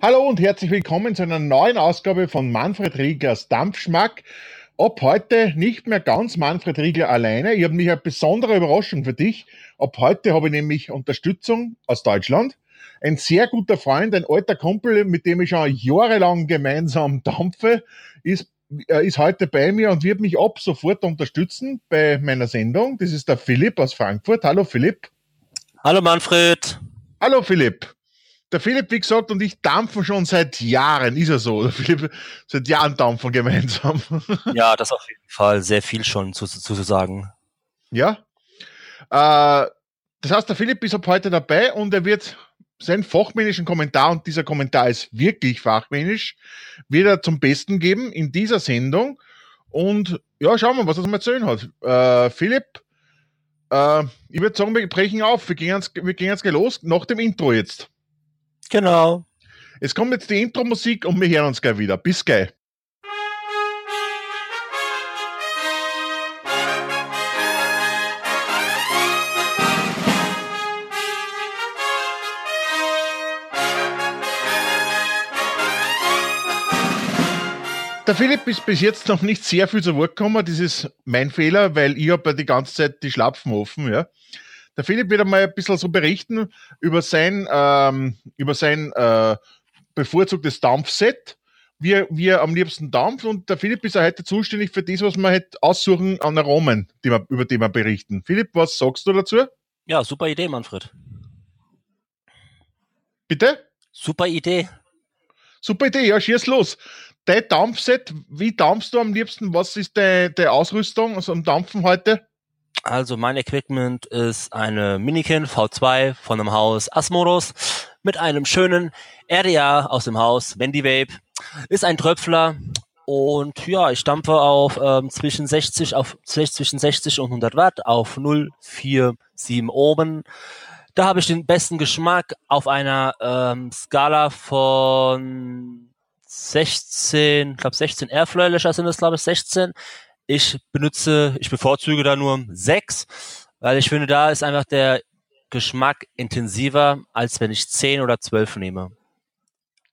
Hallo und herzlich willkommen zu einer neuen Ausgabe von Manfred Riegers Dampfschmack. Ab heute nicht mehr ganz Manfred Riegler alleine. Ich habe mich eine besondere Überraschung für dich. Ab heute habe ich nämlich Unterstützung aus Deutschland. Ein sehr guter Freund, ein alter Kumpel, mit dem ich schon jahrelang gemeinsam dampfe, ist, äh, ist heute bei mir und wird mich ab sofort unterstützen bei meiner Sendung. Das ist der Philipp aus Frankfurt. Hallo Philipp. Hallo Manfred. Hallo Philipp der Philipp, wie gesagt, und ich dampfen schon seit Jahren, ist er so. Der Philipp, seit Jahren dampfen gemeinsam. Ja, das auf jeden Fall. Sehr viel schon zu, zu, zu sagen. Ja. Äh, das heißt, der Philipp ist ab heute dabei und er wird seinen fachmännischen Kommentar, und dieser Kommentar ist wirklich fachmännisch, wieder zum Besten geben in dieser Sendung. Und ja, schauen wir, was er zu erzählen hat. Äh, Philipp, äh, ich würde sagen, wir brechen auf. Wir gehen jetzt, wir gehen jetzt gleich los, nach dem Intro jetzt. Genau. Es kommt jetzt die Intro-Musik und wir hören uns gleich wieder. Bis gleich. Der Philipp ist bis jetzt noch nicht sehr viel zu Wort gekommen. Das ist mein Fehler, weil ich habe ja die ganze Zeit die Schlapfen offen. Ja. Der Philipp wird einmal ein bisschen so berichten über sein, ähm, über sein äh, bevorzugtes Dampfset, wie er, wie am liebsten dampft. Und der Philipp ist ja heute zuständig für das, was wir halt aussuchen an Aromen, die wir, über die wir berichten. Philipp, was sagst du dazu? Ja, super Idee, Manfred. Bitte? Super Idee. Super Idee, ja, schieß los. Dein Dampfset, wie dampfst du am liebsten? Was ist deine, deine Ausrüstung also am Dampfen heute? Also mein Equipment ist eine Minikin V2 von dem Haus Asmodus mit einem schönen RDA aus dem Haus Wendy Vape. Ist ein Tröpfler und ja, ich stampfe auf ähm, zwischen 60 auf zwischen 60 und 100 Watt auf 047 oben. Da habe ich den besten Geschmack auf einer ähm, Skala von 16, ich glaube 16 Airflow-Löcher sind es, glaube ich, 16 ich benutze, ich bevorzuge da nur sechs, weil ich finde, da ist einfach der Geschmack intensiver, als wenn ich zehn oder zwölf nehme.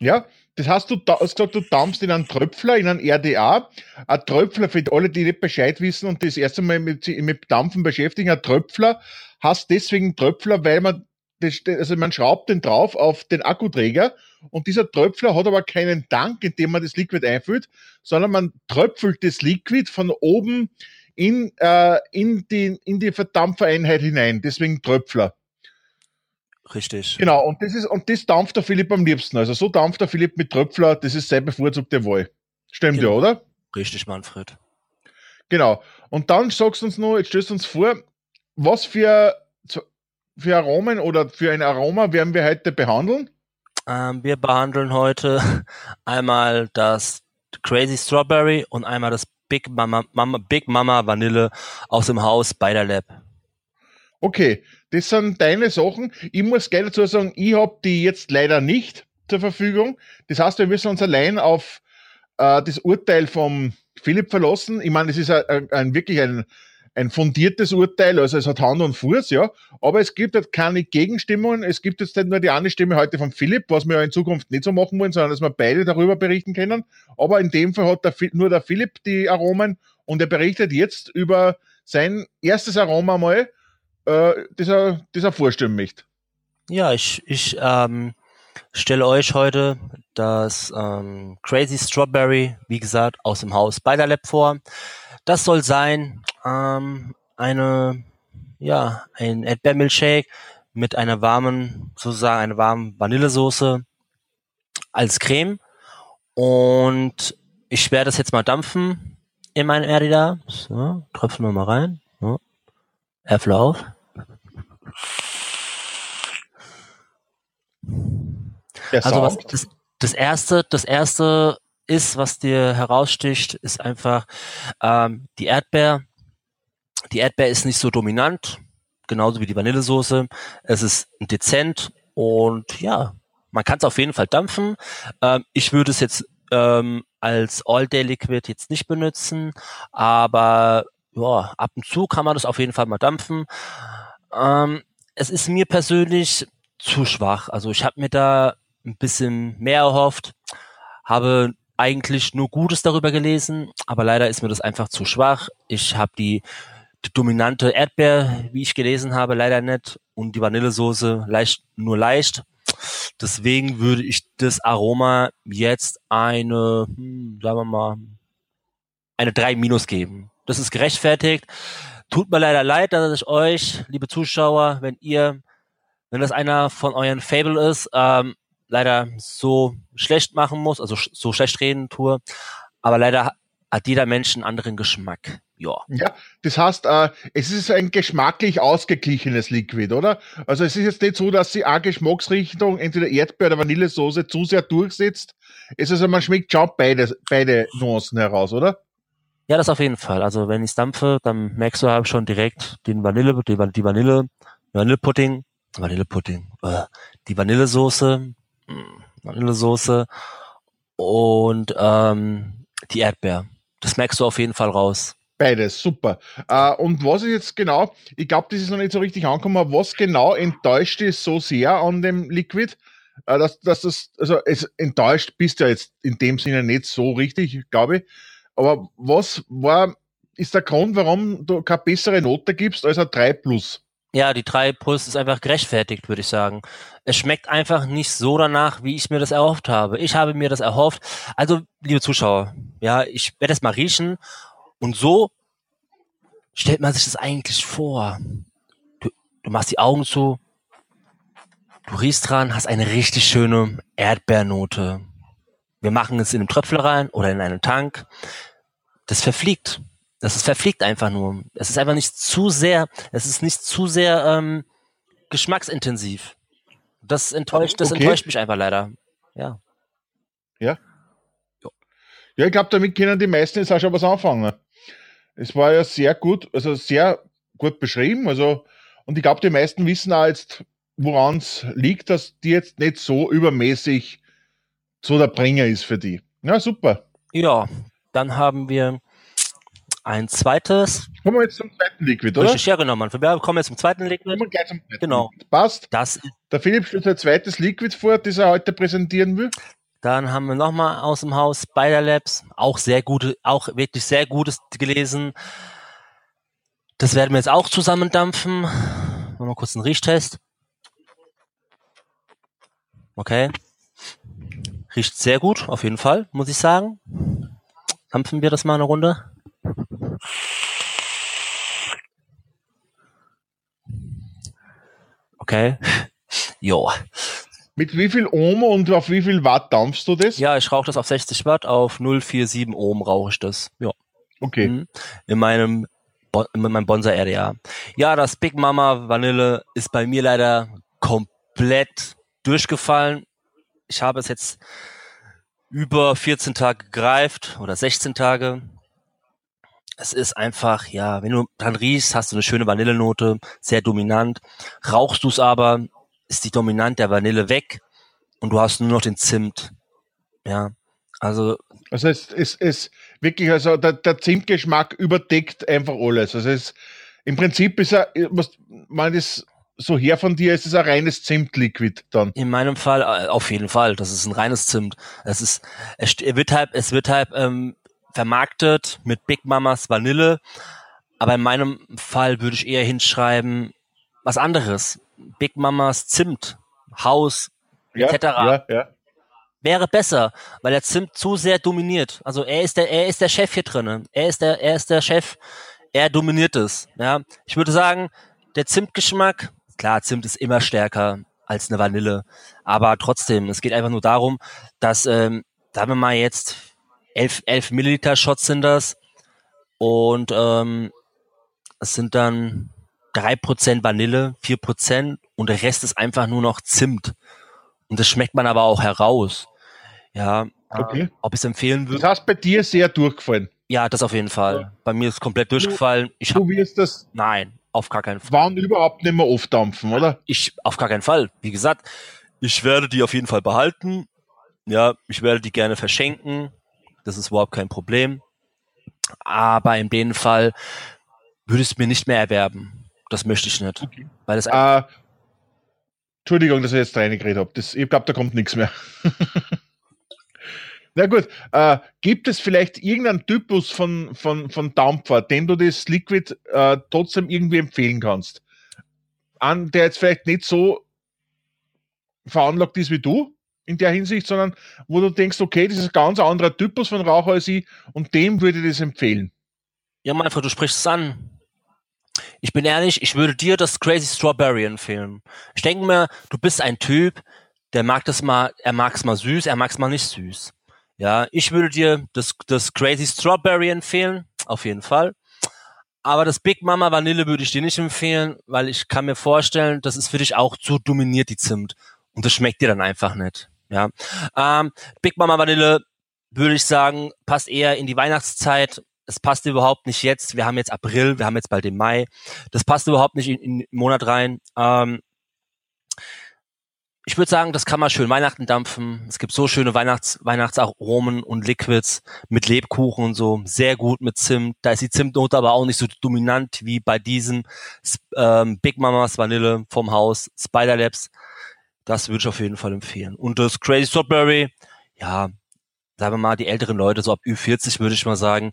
Ja, das heißt, du hast gesagt, du dampfst in einen Tröpfler, in einen RDA. Ein Tröpfler, für alle, die nicht Bescheid wissen und das erste Mal mit, mit Dampfen beschäftigen, ein Tröpfler hast deswegen Tröpfler, weil man das, also man schraubt den drauf auf den Akkuträger und dieser Tröpfler hat aber keinen Tank, in dem man das Liquid einfüllt, sondern man tröpfelt das Liquid von oben in, äh, in, die, in die Verdampfereinheit hinein. Deswegen Tröpfler. Richtig. Genau, und das ist, und das dampft der Philipp am liebsten. Also so dampft der Philipp mit Tröpfler, das ist seine bevorzugte Wahl. Stimmt genau. ja, oder? Richtig, Manfred. Genau. Und dann sagst du uns noch, jetzt stellst du uns vor, was für für Aromen oder für ein Aroma werden wir heute behandeln? Ähm, wir behandeln heute einmal das Crazy Strawberry und einmal das Big Mama, Mama, Big Mama Vanille aus dem Haus bei der Lab. Okay, das sind deine Sachen. Ich muss gleich dazu sagen, ich habe die jetzt leider nicht zur Verfügung. Das heißt, wir müssen uns allein auf äh, das Urteil vom Philipp verlassen. Ich meine, es ist ein, ein, wirklich ein, ein fundiertes Urteil, also es hat Hand und Fuß, ja. Aber es gibt halt keine Gegenstimmungen. Es gibt jetzt nicht nur die eine Stimme heute von Philipp, was wir ja in Zukunft nicht so machen wollen, sondern dass wir beide darüber berichten können. Aber in dem Fall hat der, nur der Philipp die Aromen und er berichtet jetzt über sein erstes Aroma mal, äh, das, er, das er vorstellen möchte. Ja, ich, ich ähm, stelle euch heute das ähm, Crazy Strawberry, wie gesagt, aus dem Haus Spider Lab vor. Das soll sein ähm, eine, ja, ein Erdbeermilchshake mit einer warmen, sozusagen einer warmen Vanillesoße als Creme. Und ich werde das jetzt mal dampfen in meinen Erdida. So, tröpfen wir mal rein. So. Äpfel auf. also was, das, das erste, das erste ist, was dir heraussticht, ist einfach ähm, die Erdbeer. Die Erdbeer ist nicht so dominant, genauso wie die Vanillesoße. Es ist dezent und ja, man kann es auf jeden Fall dampfen. Ähm, ich würde es jetzt ähm, als All-Day-Liquid jetzt nicht benutzen, aber ja, ab und zu kann man das auf jeden Fall mal dampfen. Ähm, es ist mir persönlich zu schwach. Also ich habe mir da ein bisschen mehr erhofft. Habe eigentlich nur Gutes darüber gelesen, aber leider ist mir das einfach zu schwach. Ich habe die, die dominante Erdbeer, wie ich gelesen habe, leider nicht und die Vanillesoße leicht, nur leicht. Deswegen würde ich das Aroma jetzt eine, hm, sagen wir mal, eine 3 minus geben. Das ist gerechtfertigt. Tut mir leider leid, dass ich euch, liebe Zuschauer, wenn ihr, wenn das einer von euren Fable ist, ähm, leider so schlecht machen muss, also so schlecht reden tue. Aber leider hat jeder Mensch einen anderen Geschmack. Ja. Ja, das heißt, äh, es ist ein geschmacklich ausgeglichenes Liquid, oder? Also es ist jetzt nicht so, dass sie eine Geschmacksrichtung, entweder Erdbeer oder Vanillesoße, zu sehr durchsetzt. Es ist also, man schmeckt schon beide, beide Nuancen heraus, oder? Ja, das auf jeden Fall. Also wenn ich dampfe, dann merkst du halt schon direkt den Vanille, die, die Vanille, Vanillepudding, Vanillepudding, äh, die Vanillesoße, hm, Vanillesoße und ähm, die Erdbeer. Das merkst du auf jeden Fall raus. Beides, super. Äh, und was ist jetzt genau, ich glaube, das ist noch nicht so richtig angekommen, was genau enttäuscht ist so sehr an dem Liquid, äh, dass, dass das, also es enttäuscht bist ja jetzt in dem Sinne nicht so richtig, glaube ich. Aber was war, ist der Grund, warum du keine bessere Note gibst als ein 3 plus? Ja, die 3 plus ist einfach gerechtfertigt, würde ich sagen. Es schmeckt einfach nicht so danach, wie ich mir das erhofft habe. Ich habe mir das erhofft. Also, liebe Zuschauer, ja, ich werde es mal riechen. Und so stellt man sich das eigentlich vor. Du, du machst die Augen zu, du riechst dran, hast eine richtig schöne Erdbeernote. Wir machen es in einen Tröpfel rein oder in einen Tank. Das verfliegt. Das ist verfliegt einfach nur. Es ist einfach nicht zu sehr, es ist nicht zu sehr ähm, geschmacksintensiv. Das enttäuscht, das okay. enttäuscht mich einfach leider. Ja. Ja. Ja, ich glaube, damit können die meisten jetzt auch schon was anfangen. Es war ja sehr gut, also sehr gut beschrieben. Also, und ich glaube, die meisten wissen auch jetzt, woran es liegt, dass die jetzt nicht so übermäßig so der Bringer ist für die. Ja, super. Ja, dann haben wir ein zweites. Kommen wir jetzt zum zweiten Liquid, oder? Ja, genau, Mann. Wir kommen jetzt zum zweiten Liquid. Kommen wir gleich zum zweiten genau. Passt. Das der Philipp stellt ein zweites Liquid vor, das er heute präsentieren will. Dann haben wir nochmal aus dem Haus Spider Labs, auch sehr gute, auch wirklich sehr gutes gelesen. Das werden wir jetzt auch zusammendampfen. Machen wir kurz einen Riechtest. Okay. Riecht sehr gut, auf jeden Fall, muss ich sagen. Dampfen wir das mal eine Runde. Okay. Jo. Mit wie viel Ohm und auf wie viel Watt dampfst du das? Ja, ich rauche das auf 60 Watt, auf 047 Ohm rauche ich das. Ja. Okay. Mhm. In meinem in meinem Bonsai RDA. Ja, das Big Mama Vanille ist bei mir leider komplett durchgefallen. Ich habe es jetzt über 14 Tage greift oder 16 Tage. Es ist einfach, ja, wenn du dran riechst, hast du eine schöne Vanillenote, sehr dominant. Rauchst du es aber, ist die Dominant der Vanille weg und du hast nur noch den Zimt. Ja, also. Also es ist, ist wirklich, also der, der Zimtgeschmack überdeckt einfach alles. Also es im Prinzip ist er, man ist so her von dir, ist es ein reines Zimtliquid dann. In meinem Fall äh, auf jeden Fall. Das ist ein reines Zimt. Es ist, es wird halt, es wird halt ähm, vermarktet mit Big Mamas Vanille. Aber in meinem Fall würde ich eher hinschreiben, was anderes. Big Mamas Zimt, Haus, ja, etc. Ja, ja. Wäre besser, weil der Zimt zu sehr dominiert. Also er ist der, er ist der Chef hier drinnen. Er ist der, er ist der Chef. Er dominiert es. Ja, ich würde sagen, der Zimtgeschmack Klar, Zimt ist immer stärker als eine Vanille, aber trotzdem, es geht einfach nur darum, dass, ähm, sagen wir mal jetzt, 11, 11 Milliliter Shots sind das und ähm, es sind dann drei Prozent Vanille, vier Prozent und der Rest ist einfach nur noch Zimt. Und das schmeckt man aber auch heraus. Ja, okay. ob ich es empfehlen würde. Das heißt bei dir sehr durchgefallen. Ja, das auf jeden Fall. Ja. Bei mir ist komplett durchgefallen. Ich du wirst das. Nein, auf gar keinen Fall. Waren überhaupt nicht mehr aufdampfen, oder? Ich, auf gar keinen Fall. Wie gesagt, ich werde die auf jeden Fall behalten. Ja, ich werde die gerne verschenken. Das ist überhaupt kein Problem. Aber in dem Fall würde ich es mir nicht mehr erwerben. Das möchte ich nicht. Okay. Weil es äh, Entschuldigung, dass ich jetzt reingeredet habe. Das, ich glaube, da kommt nichts mehr. Na gut, äh, gibt es vielleicht irgendeinen Typus von, von, von Dampfer, den du das Liquid äh, trotzdem irgendwie empfehlen kannst? An, der jetzt vielleicht nicht so veranlagt ist wie du in der Hinsicht, sondern wo du denkst, okay, das ist ein ganz anderer Typus von Raucher als ich und dem würde ich das empfehlen. Ja, Manfred, du sprichst es an. Ich bin ehrlich, ich würde dir das Crazy Strawberry empfehlen. Ich denke mir, du bist ein Typ, der mag das mal, er mag es mal süß, er mag es mal nicht süß. Ja, ich würde dir das, das Crazy Strawberry empfehlen, auf jeden Fall. Aber das Big Mama Vanille würde ich dir nicht empfehlen, weil ich kann mir vorstellen, das ist für dich auch zu dominiert, die Zimt. Und das schmeckt dir dann einfach nicht. Ja. Ähm, Big Mama Vanille würde ich sagen, passt eher in die Weihnachtszeit es passt überhaupt nicht jetzt. Wir haben jetzt April, wir haben jetzt bald den Mai. Das passt überhaupt nicht in, in den Monat rein. Ähm, ich würde sagen, das kann man schön Weihnachten dampfen. Es gibt so schöne Weihnachts Weihnachtsaromen und Liquids mit Lebkuchen und so. Sehr gut mit Zimt. Da ist die Zimtnote aber auch nicht so dominant wie bei diesem ähm, Big Mamas Vanille vom Haus Spider Labs. Das würde ich auf jeden Fall empfehlen. Und das Crazy Strawberry, ja, sagen wir mal, die älteren Leute, so ab Ü40 würde ich mal sagen,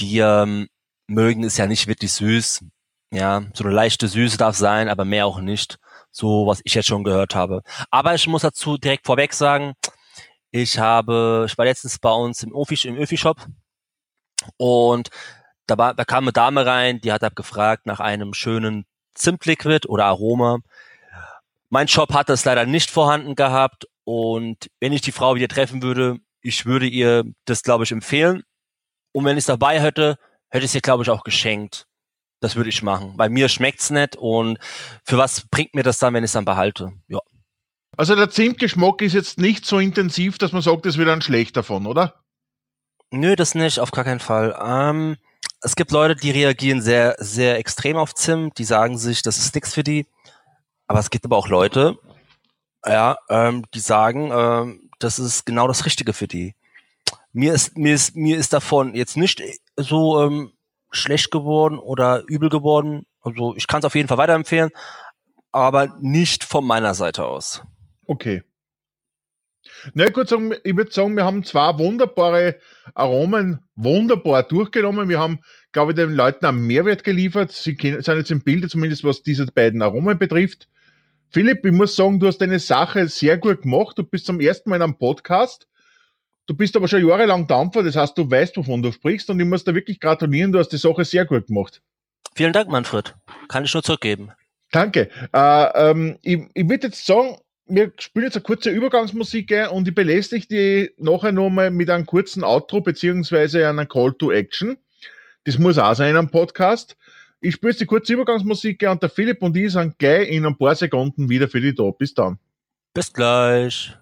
die ähm, mögen es ja nicht wirklich süß. Ja, so eine leichte Süße darf sein, aber mehr auch nicht. So, was ich jetzt schon gehört habe. Aber ich muss dazu direkt vorweg sagen, ich habe, ich war letztens bei uns im Öfi, im Öfi-Shop und da, war, da kam eine Dame rein, die hat gefragt nach einem schönen Zimtliquid oder Aroma. Mein Shop hat das leider nicht vorhanden gehabt und wenn ich die Frau wieder treffen würde, ich würde ihr das, glaube ich, empfehlen. Und wenn ich es dabei hätte, hätte ich es ihr, glaube ich, auch geschenkt. Das würde ich machen. Bei mir schmeckt's nicht und für was bringt mir das dann, wenn ich es dann behalte? Ja. Also der Zimtgeschmack ist jetzt nicht so intensiv, dass man sagt, es wird dann schlecht davon, oder? Nö, das nicht, auf gar keinen Fall. Ähm, es gibt Leute, die reagieren sehr, sehr extrem auf Zimt, die sagen sich, das ist nichts für die. Aber es gibt aber auch Leute, ja, ähm, die sagen, ähm, das ist genau das Richtige für die. Mir ist, mir ist, mir ist davon jetzt nicht so ähm, schlecht geworden oder übel geworden. Also ich kann es auf jeden Fall weiterempfehlen, aber nicht von meiner Seite aus. Okay. Na gut, ich würde sagen, wir haben zwei wunderbare Aromen wunderbar durchgenommen. Wir haben, glaube ich, den Leuten einen Mehrwert geliefert. Sie sind jetzt im Bilde, zumindest was diese beiden Aromen betrifft. Philipp, ich muss sagen, du hast deine Sache sehr gut gemacht. Du bist zum ersten Mal in einem Podcast. Du bist aber schon jahrelang Dampfer, das heißt, du weißt, wovon du sprichst und ich muss dir wirklich gratulieren, du hast die Sache sehr gut gemacht. Vielen Dank, Manfred. Kann ich nur zurückgeben. Danke. Äh, ähm, ich ich würde jetzt sagen, wir spielen jetzt eine kurze Übergangsmusik und ich belästige die nachher nochmal mit einem kurzen Outro beziehungsweise einer Call to Action. Das muss auch sein in einem Podcast. Ich jetzt die kurze Übergangsmusik und der Philipp und ich sind gleich in ein paar Sekunden wieder für die da. Bis dann. Bis gleich.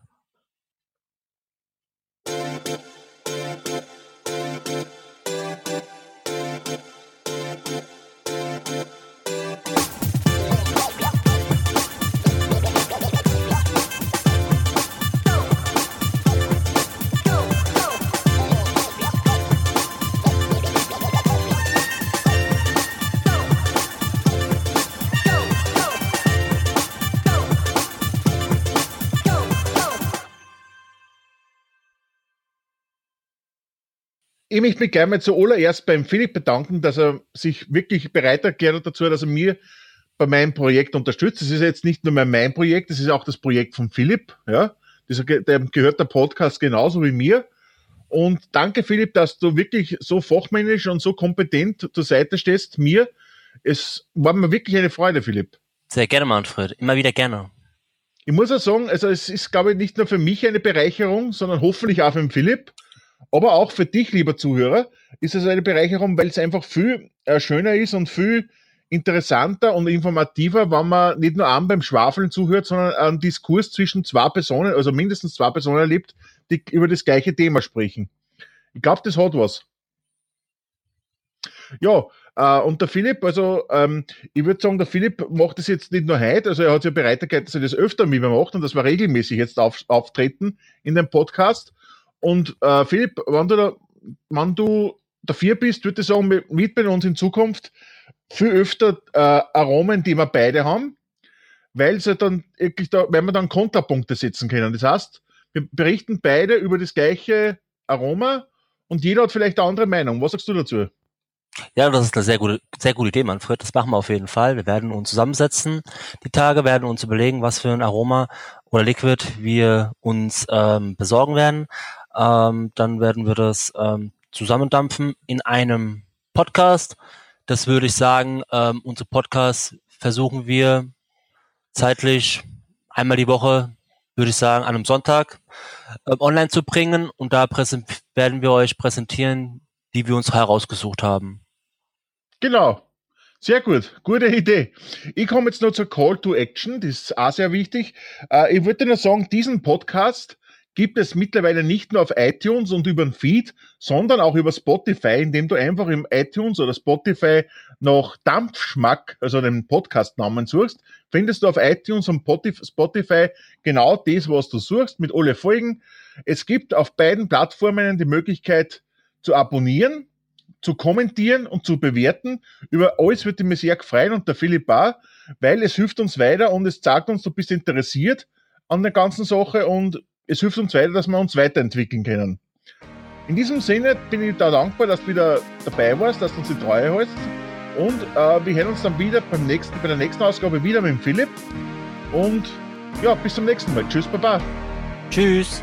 Ich möchte mich gerne mal zuallererst beim Philipp bedanken, dass er sich wirklich bereit erklärt hat dazu, dass er mir bei meinem Projekt unterstützt. Das ist jetzt nicht nur mein Projekt, das ist auch das Projekt von Philipp. Ja, das, dem gehört der Podcast genauso wie mir. Und danke, Philipp, dass du wirklich so fachmännisch und so kompetent zur Seite stehst. Mir, es war mir wirklich eine Freude, Philipp. Sehr gerne, Manfred. Immer wieder gerne. Ich muss auch sagen, also es ist, glaube ich, nicht nur für mich eine Bereicherung, sondern hoffentlich auch für den Philipp. Aber auch für dich, lieber Zuhörer, ist es eine Bereicherung, weil es einfach viel äh, schöner ist und viel interessanter und informativer, wenn man nicht nur an beim Schwafeln zuhört, sondern einen Diskurs zwischen zwei Personen, also mindestens zwei Personen erlebt, die über das gleiche Thema sprechen. Ich glaube, das hat was. Ja, äh, und der Philipp, also ähm, ich würde sagen, der Philipp macht das jetzt nicht nur heute, also er hat ja bereit erklärt, dass er das öfter mit mir macht und dass wir regelmäßig jetzt auf, auftreten in dem Podcast. Und äh, Philipp, wenn du, da, wenn du dafür bist, würde ich sagen, mit bei uns in Zukunft viel öfter äh, Aromen, die wir beide haben. weil sie dann wirklich da, wenn wir dann Kontrapunkte setzen können. Das heißt, wir berichten beide über das gleiche Aroma und jeder hat vielleicht eine andere Meinung. Was sagst du dazu? Ja, das ist eine sehr gute, sehr gute Idee, Manfred. Das machen wir auf jeden Fall. Wir werden uns zusammensetzen die Tage, werden uns überlegen, was für ein Aroma oder Liquid wir uns ähm, besorgen werden. Ähm, dann werden wir das ähm, zusammendampfen in einem Podcast. Das würde ich sagen, ähm, unser Podcast versuchen wir zeitlich einmal die Woche, würde ich sagen, an einem Sonntag äh, online zu bringen und da werden wir euch präsentieren, die wir uns herausgesucht haben. Genau. Sehr gut, gute Idee. Ich komme jetzt noch zur Call to Action, das ist auch sehr wichtig. Äh, ich würde nur sagen, diesen Podcast gibt es mittlerweile nicht nur auf iTunes und über den Feed, sondern auch über Spotify, indem du einfach im iTunes oder Spotify nach Dampfschmack, also den Podcast-Namen suchst, findest du auf iTunes und Spotify genau das, was du suchst, mit alle Folgen. Es gibt auf beiden Plattformen die Möglichkeit zu abonnieren, zu kommentieren und zu bewerten. Über alles würde ich mich sehr freuen und der Philipp auch, weil es hilft uns weiter und es zeigt uns, du bist interessiert an der ganzen Sache und es hilft uns weiter, dass wir uns weiterentwickeln können. In diesem Sinne bin ich da dankbar, dass du wieder dabei warst, dass du uns die Treue hältst. Und äh, wir hören uns dann wieder beim nächsten, bei der nächsten Ausgabe wieder mit dem Philipp. Und ja, bis zum nächsten Mal. Tschüss, Baba. Tschüss.